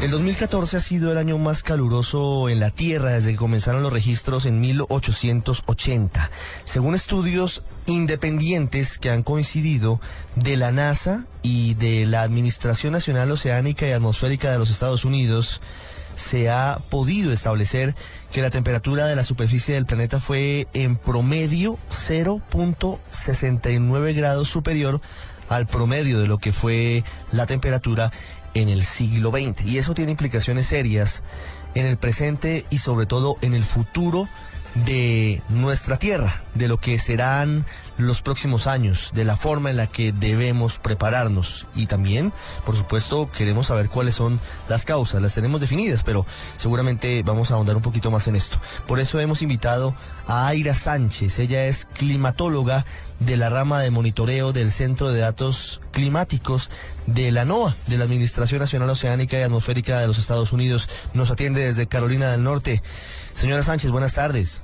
El 2014 ha sido el año más caluroso en la Tierra desde que comenzaron los registros en 1880. Según estudios independientes que han coincidido de la NASA y de la Administración Nacional Oceánica y Atmosférica de los Estados Unidos, se ha podido establecer que la temperatura de la superficie del planeta fue en promedio 0.69 grados superior al promedio de lo que fue la temperatura en el siglo XX. Y eso tiene implicaciones serias en el presente y sobre todo en el futuro de nuestra tierra, de lo que serán los próximos años, de la forma en la que debemos prepararnos y también, por supuesto, queremos saber cuáles son las causas, las tenemos definidas, pero seguramente vamos a ahondar un poquito más en esto. Por eso hemos invitado a Aira Sánchez, ella es climatóloga de la rama de monitoreo del Centro de Datos Climáticos de la NOAA, de la Administración Nacional Oceánica y Atmosférica de los Estados Unidos. Nos atiende desde Carolina del Norte. Señora Sánchez, buenas tardes.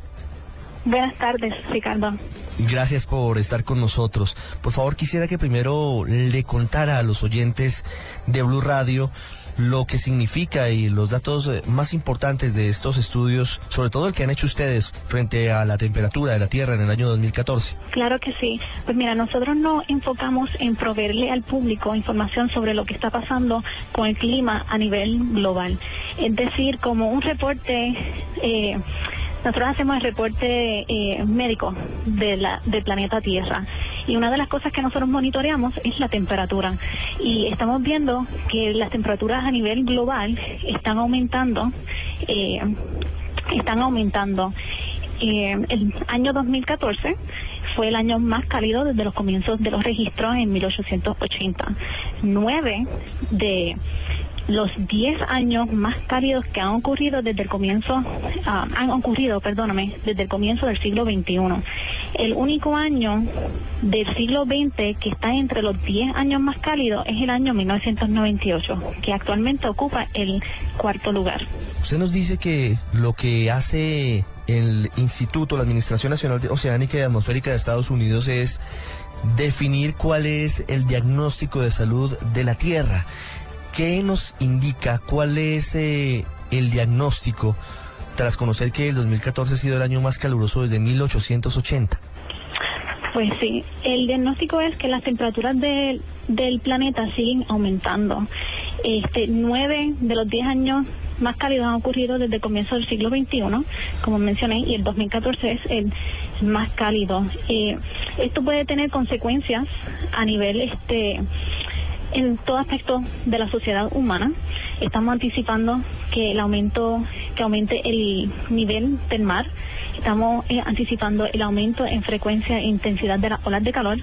Buenas tardes, Ricardo. Gracias por estar con nosotros. Por favor, quisiera que primero le contara a los oyentes de Blue Radio lo que significa y los datos eh, más importantes de estos estudios, sobre todo el que han hecho ustedes frente a la temperatura de la Tierra en el año 2014. Claro que sí. Pues mira, nosotros nos enfocamos en proveerle al público información sobre lo que está pasando con el clima a nivel global. Es decir, como un reporte... Eh, nosotros hacemos el reporte eh, médico de la, del planeta Tierra y una de las cosas que nosotros monitoreamos es la temperatura y estamos viendo que las temperaturas a nivel global están aumentando, eh, están aumentando. Eh, el año 2014 fue el año más cálido desde los comienzos de los registros en 1880. Nueve de los 10 años más cálidos que han ocurrido desde el comienzo, ah, han ocurrido, perdóname, desde el comienzo del siglo XXI. El único año del siglo XX que está entre los 10 años más cálidos es el año 1998, que actualmente ocupa el cuarto lugar. Usted nos dice que lo que hace el Instituto, la Administración Nacional Oceánica y Atmosférica de Estados Unidos es definir cuál es el diagnóstico de salud de la Tierra. ¿Qué nos indica cuál es eh, el diagnóstico tras conocer que el 2014 ha sido el año más caluroso desde 1880? Pues sí, el diagnóstico es que las temperaturas del planeta siguen aumentando. Este, nueve de los diez años más cálidos han ocurrido desde el comienzo del siglo XXI, como mencioné, y el 2014 es el más cálido. Eh, esto puede tener consecuencias a nivel este en todo aspecto de la sociedad humana. Estamos anticipando que el aumento, que aumente el nivel del mar. Estamos eh, anticipando el aumento en frecuencia e intensidad de las olas de calor,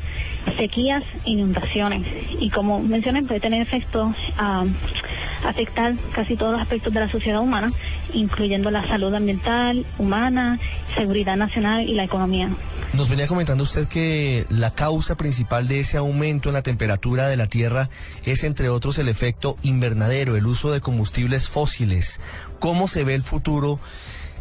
sequías e inundaciones. Y como mencioné, puede tener efectos a afectar casi todos los aspectos de la sociedad humana, incluyendo la salud ambiental, humana, seguridad nacional y la economía. Nos venía comentando usted que la causa principal de ese aumento en la temperatura de la Tierra es, entre otros, el efecto invernadero, el uso de combustibles fósiles. ¿Cómo se ve el futuro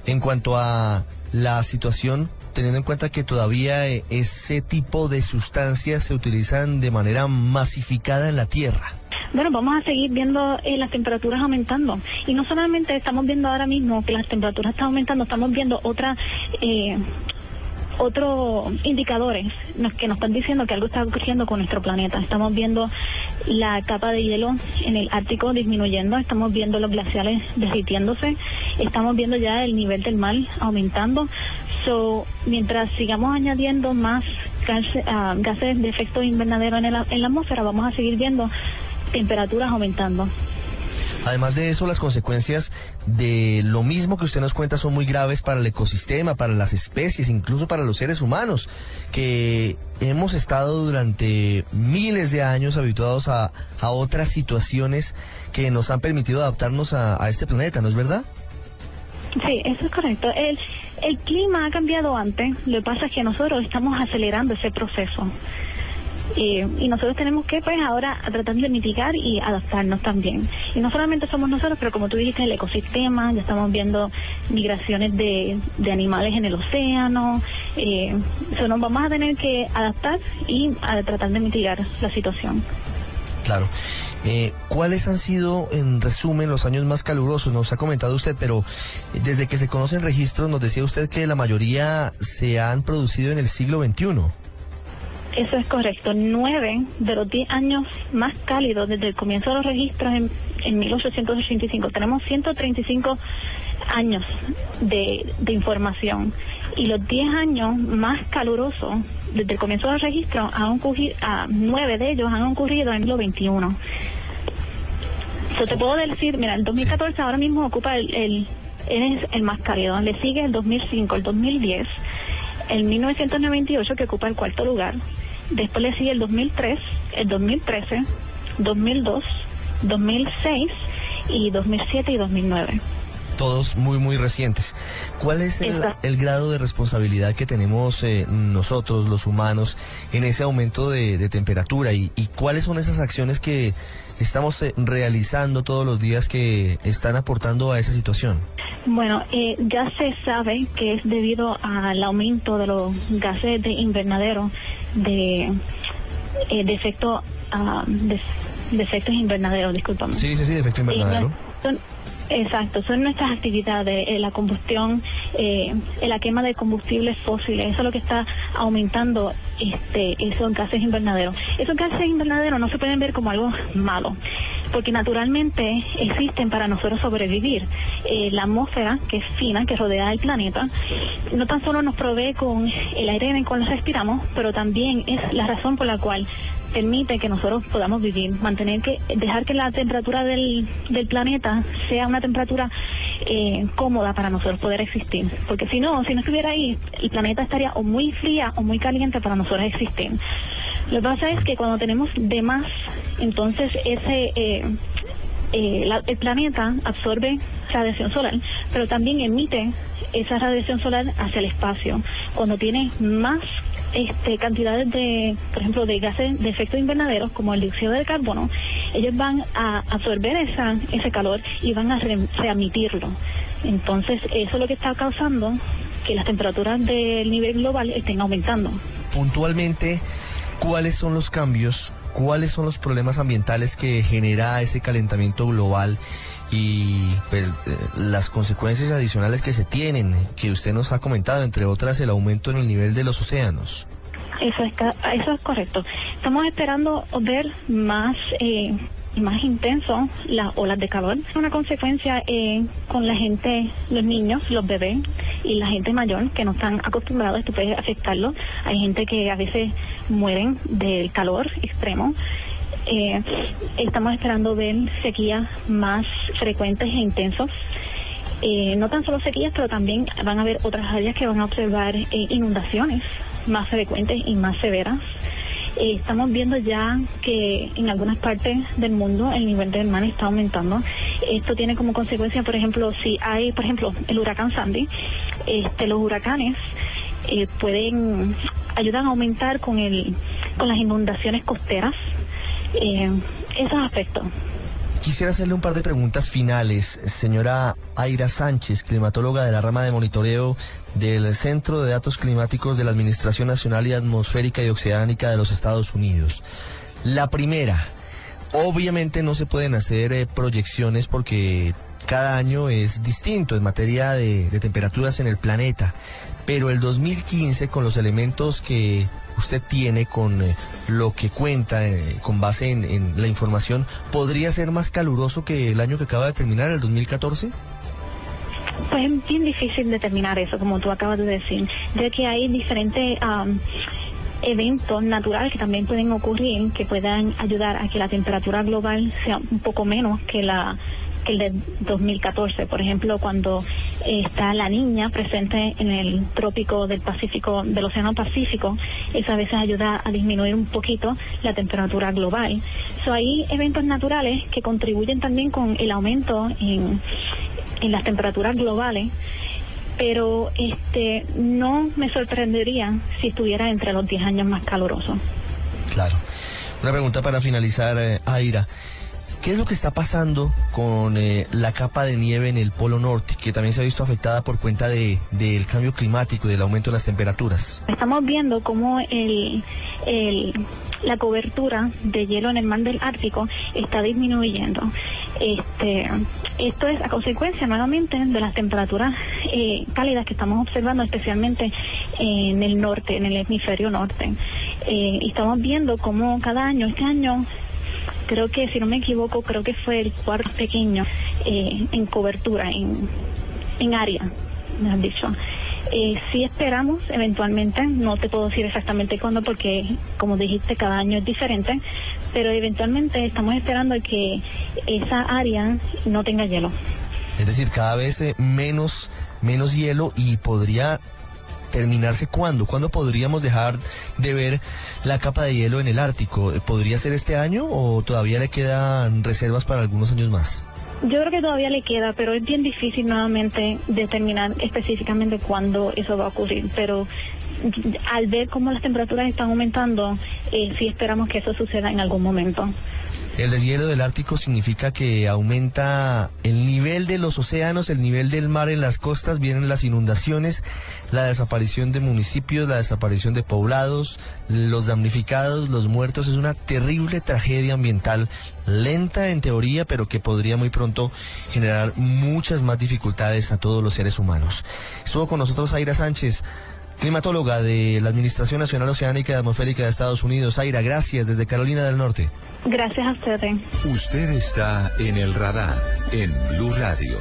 en cuanto a la situación, teniendo en cuenta que todavía eh, ese tipo de sustancias se utilizan de manera masificada en la Tierra? Bueno, vamos a seguir viendo eh, las temperaturas aumentando. Y no solamente estamos viendo ahora mismo que las temperaturas están aumentando, estamos viendo otra eh, otros indicadores que nos están diciendo que algo está ocurriendo con nuestro planeta. Estamos viendo la capa de hielo en el Ártico disminuyendo, estamos viendo los glaciales derritiéndose, estamos viendo ya el nivel del mar aumentando. So, mientras sigamos añadiendo más ah, gases, de efecto invernadero en la atmósfera, vamos a seguir viendo temperaturas aumentando. Además de eso, las consecuencias de lo mismo que usted nos cuenta son muy graves para el ecosistema, para las especies, incluso para los seres humanos, que hemos estado durante miles de años habituados a, otras situaciones que nos han permitido adaptarnos a, a, este planeta, ¿no es verdad? Sí, eso es correcto. El, el clima ha cambiado antes, lo que pasa es que nosotros estamos acelerando ese proceso. Eh, y nosotros tenemos que, pues, ahora tratar de mitigar y adaptarnos también. Y no solamente somos nosotros, pero como tú dijiste, el ecosistema, ya estamos viendo migraciones de, de animales en el océano. Eh, nos vamos a tener que adaptar y a tratar de mitigar la situación. Claro. Eh, ¿Cuáles han sido, en resumen, los años más calurosos? Nos ha comentado usted, pero eh, desde que se conocen registros, nos decía usted que la mayoría se han producido en el siglo XXI. Eso es correcto. Nueve de los diez años más cálidos desde el comienzo de los registros en, en 1885. Tenemos 135 años de, información y los 10 años más calurosos desde el comienzo del registro han ocurrido, a nueve de ellos han ocurrido en el 21. Yo te puedo decir, mira, el 2014 ahora mismo ocupa el, el, es el más cálido, le sigue el 2005, el 2010, el 1998 que ocupa el cuarto lugar, después le sigue el 2003, el 2013, 2002, 2006 y 2007 y 2009 todos muy, muy recientes. ¿Cuál es el, grado de responsabilidad que tenemos eh, nosotros, los humanos, en ese aumento de, temperatura? Y, cuáles son esas acciones que estamos eh, realizando todos los días que están aportando a esa situación? Bueno, eh, ya se sabe que es debido al aumento de los gases de invernadero de, de efecto uh, de, efectos invernaderos, discúlpame. Sí, sí, sí, de efecto invernadero. Exacto, son nuestras actividades, eh, la combustión, eh, la quema de combustibles fósiles, eso es lo que está aumentando este, esos gases invernaderos. Esos gases invernaderos no se pueden ver como algo malo, porque naturalmente existen para nosotros sobrevivir. Eh, la atmósfera, que es fina, que rodea el planeta, no tan solo nos provee con el aire en el cual respiramos, pero también es la razón por la cual permite que nosotros podamos vivir, mantener que, dejar que la temperatura del, del planeta sea una temperatura eh, cómoda para nosotros poder existir. Porque si no, si no estuviera ahí, el planeta estaría o muy fría o muy caliente para nosotros existir. Lo que pasa es que cuando tenemos de más, entonces ese eh, eh, el planeta absorbe radiación solar, pero también emite esa radiación solar hacia el espacio. Cuando tiene más este, cantidades de, por ejemplo, de gases de efecto invernadero, como el dióxido de carbono, ellos van a absorber esa, ese calor y van a reemitirlo. Entonces, eso es lo que está causando que las temperaturas del nivel global estén aumentando. Puntualmente, ¿cuáles son los cambios? ¿Cuáles son los problemas ambientales que genera ese calentamiento global? Y pues eh, las consecuencias adicionales que se tienen, que usted nos ha comentado, entre otras el aumento en el nivel de los océanos. Eso es, eso es correcto. Estamos esperando ver más eh, más intenso las olas de calor. Es una consecuencia eh, con la gente, los niños, los bebés y la gente mayor que no están acostumbrados, esto puede afectarlos. Hay gente que a veces mueren del calor extremo eh, estamos esperando ver sequías más frecuentes e intensos. Eh, no tan solo sequías, pero también van a haber otras áreas que van a observar eh, inundaciones más frecuentes y más severas. Estamos viendo ya que en algunas partes del mundo el nivel del mar está aumentando. Esto tiene como consecuencia, por ejemplo, si hay, por ejemplo, el huracán Sandy, este, los huracanes pueden ayudan a aumentar con el con las inundaciones costeras eh, esos aspectos. Quisiera hacerle un par de preguntas finales, señora Aira Sánchez, climatóloga de la rama de monitoreo del Centro de Datos Climáticos de la Administración Nacional y Atmosférica y Oceánica de los Estados Unidos. La primera, obviamente no se pueden hacer eh, proyecciones porque cada año es distinto en materia de, de temperaturas en el planeta, pero el 2015 con los elementos que usted tiene con eh, lo que cuenta eh, con base en, la información, ¿podría ser más caluroso que el año que acaba de terminar, el 2014? Pues es bien difícil determinar eso, como tú acabas de decir, de que hay diferentes eventos naturales que también pueden ocurrir que puedan ayudar a que la temperatura global sea un poco menos que la que el de 2014. Por ejemplo, cuando está la niña presente en el trópico del Pacífico, del Océano Pacífico, eso a veces ayuda a disminuir un poquito la temperatura global. So, hay eventos naturales que contribuyen también con el aumento en, en las temperaturas globales pero este no me sorprendería si estuviera entre los 10 años más calurosos. Claro. Una pregunta para finalizar, eh, Aira. ¿Qué es lo que está pasando con eh, la capa de nieve en el Polo Norte, que también se ha visto afectada por cuenta de, del cambio climático y del aumento de las temperaturas? Estamos viendo cómo el, la cobertura de hielo en el mar del Ártico está disminuyendo. Este, esto es a consecuencia nuevamente de las temperaturas eh, cálidas que estamos observando, especialmente en el norte, en el hemisferio norte. Eh, y estamos viendo cómo cada año, este año, creo que si no me equivoco, creo que fue el cuarto pequeño eh, en cobertura, en, en área, me han dicho. Eh, sí esperamos eventualmente, no te puedo decir exactamente cuándo porque como dijiste cada año es diferente, pero eventualmente estamos esperando que esa área no tenga hielo. Es decir, cada vez eh, menos, menos hielo y podría terminarse cuándo? ¿Cuándo podríamos dejar de ver la capa de hielo en el Ártico? ¿Podría ser este año o todavía le quedan reservas para algunos años más? Yo creo que todavía le queda, pero es bien difícil nuevamente determinar específicamente cuándo eso va a ocurrir. Pero al ver cómo las temperaturas están aumentando, eh, sí esperamos que eso suceda en algún momento. El deshielo del Ártico significa que aumenta el nivel de los océanos, el nivel del mar en las costas, vienen las inundaciones, la desaparición de municipios, la desaparición de poblados, los damnificados, los muertos. Es una terrible tragedia ambiental, lenta en teoría, pero que podría muy pronto generar muchas más dificultades a todos los seres humanos. Estuvo con nosotros Aira Sánchez climatóloga de la Administración Nacional Oceánica y Atmosférica de Estados Unidos. Aira, gracias desde Carolina del Norte. Gracias a ustedes. Usted está en el radar en Blue Radio.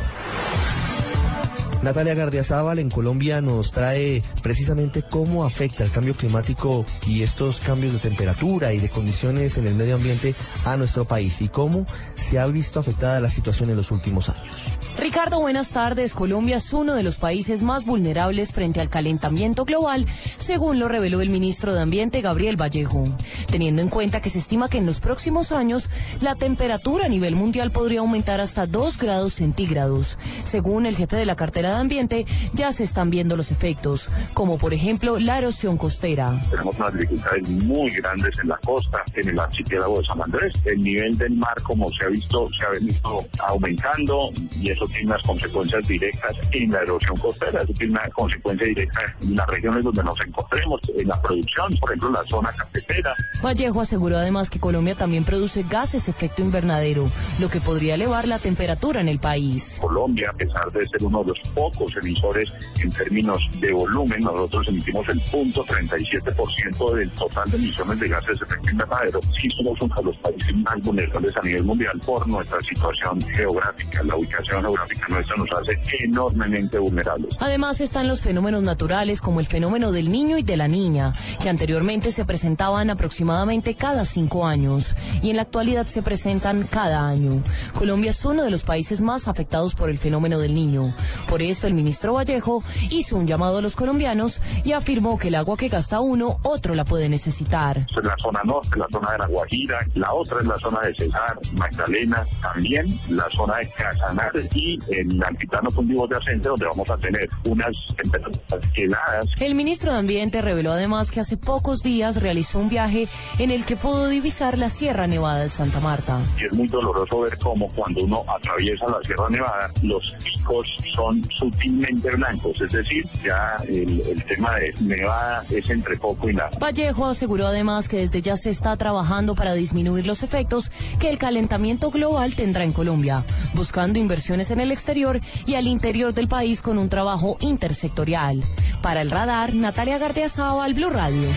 Natalia Gardiazabal en Colombia nos trae precisamente cómo afecta el cambio climático y estos cambios de temperatura y de condiciones en el medio ambiente a nuestro país y cómo se ha visto afectada la situación en los últimos años. Ricardo, buenas tardes. Colombia es uno de los países más vulnerables frente al calentamiento global, según lo reveló el ministro de Ambiente, Gabriel Vallejo. Teniendo en cuenta que se estima que en los próximos años la temperatura a nivel mundial podría aumentar hasta 2 grados centígrados. Según el jefe de la cartera de Ambiente, ya se están viendo los efectos, como por ejemplo la erosión costera. Tenemos unas dificultades muy grandes en la costa, en el archipiélago de San Andrés. El nivel del mar, como se ha visto, se ha venido aumentando y eso tiene unas consecuencias directas en la erosión costera, eso tiene una consecuencia directa en las regiones donde nos encontremos, en la producción, por ejemplo, en la zona cafetera. Vallejo aseguró además que Colombia también produce gases efecto invernadero, lo que podría elevar la temperatura en el país. Colombia, a pesar de ser uno de los pocos emisores en términos de volumen, nosotros emitimos el punto 37% del total de emisiones de gases de efecto invernadero. Sí somos uno de los países más vulnerables a nivel mundial por nuestra situación geográfica, la ubicación geográfica nuestra nos hace enormemente vulnerables. Además están los fenómenos naturales como el fenómeno del niño y de la niña, que anteriormente se presentaban aproximadamente cada cinco años y en la actualidad se presentan cada año. Colombia es uno de los países más afectados por el fenómeno del niño. Por esto el ministro Vallejo hizo un llamado a los colombianos y afirmó que el agua que gasta uno, otro la puede necesitar. Es la zona norte, la zona de la Guajira, la otra es la zona de Cesar, Magdalena, también la zona de Casanare y el altitano fundivo de Ascente, donde vamos a tener unas temperaturas heladas. El ministro de Ambiente reveló además que hace pocos días realizó un viaje en el que pudo divisar la Sierra Nevada de Santa Marta. Y es muy doloroso ver cómo cuando uno atraviesa la Sierra Nevada, los picos son sutilmente blancos, es decir, ya el, tema de Nevada es entre poco y nada. Vallejo aseguró además que desde ya se está trabajando para disminuir los efectos que el calentamiento global tendrá en Colombia, buscando inversiones en el exterior y al interior del país con un trabajo intersectorial. Para el radar, Natalia Gardiazabal, Blue Radio.